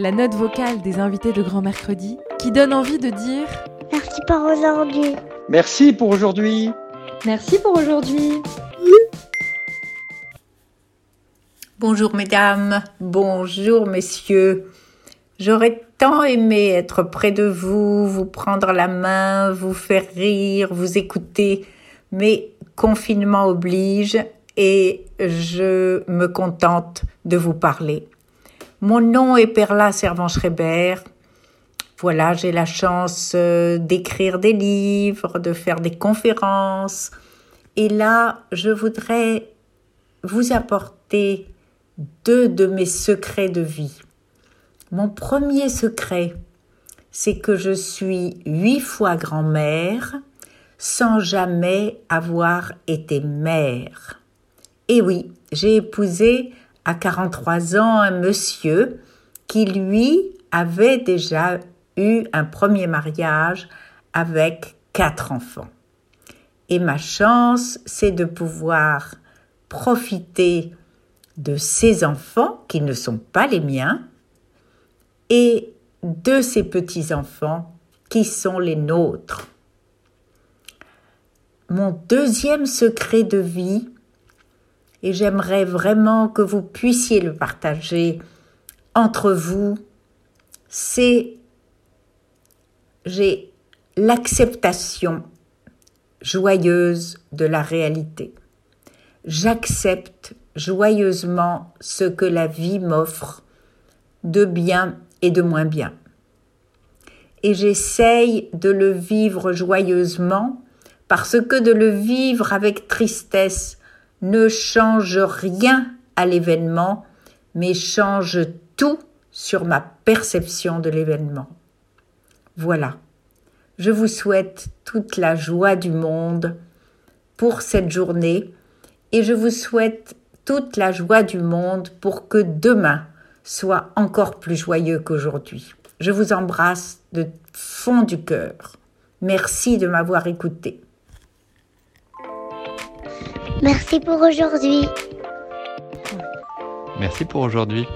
la note vocale des invités de Grand Mercredi qui donne envie de dire Merci pour aujourd'hui. Merci pour aujourd'hui. Merci pour aujourd'hui. Bonjour mesdames, bonjour messieurs. J'aurais tant aimé être près de vous, vous prendre la main, vous faire rire, vous écouter, mais confinement oblige et je me contente de vous parler. Mon nom est Perla Servan-Schreiber. Voilà, j'ai la chance euh, d'écrire des livres, de faire des conférences. Et là, je voudrais vous apporter deux de mes secrets de vie. Mon premier secret, c'est que je suis huit fois grand-mère sans jamais avoir été mère. Et oui, j'ai épousé à 43 ans un monsieur qui, lui, avait déjà eu un premier mariage avec quatre enfants. Et ma chance, c'est de pouvoir profiter de ces enfants qui ne sont pas les miens et de ces petits-enfants qui sont les nôtres. Mon deuxième secret de vie, et j'aimerais vraiment que vous puissiez le partager entre vous, c'est j'ai l'acceptation joyeuse de la réalité. J'accepte joyeusement ce que la vie m'offre de bien et de moins bien. Et j'essaye de le vivre joyeusement parce que de le vivre avec tristesse ne change rien à l'événement, mais change tout sur ma perception de l'événement. Voilà. Je vous souhaite toute la joie du monde pour cette journée et je vous souhaite toute la joie du monde pour que demain soit encore plus joyeux qu'aujourd'hui. Je vous embrasse de fond du cœur. Merci de m'avoir écouté. Merci pour aujourd'hui. Merci pour aujourd'hui.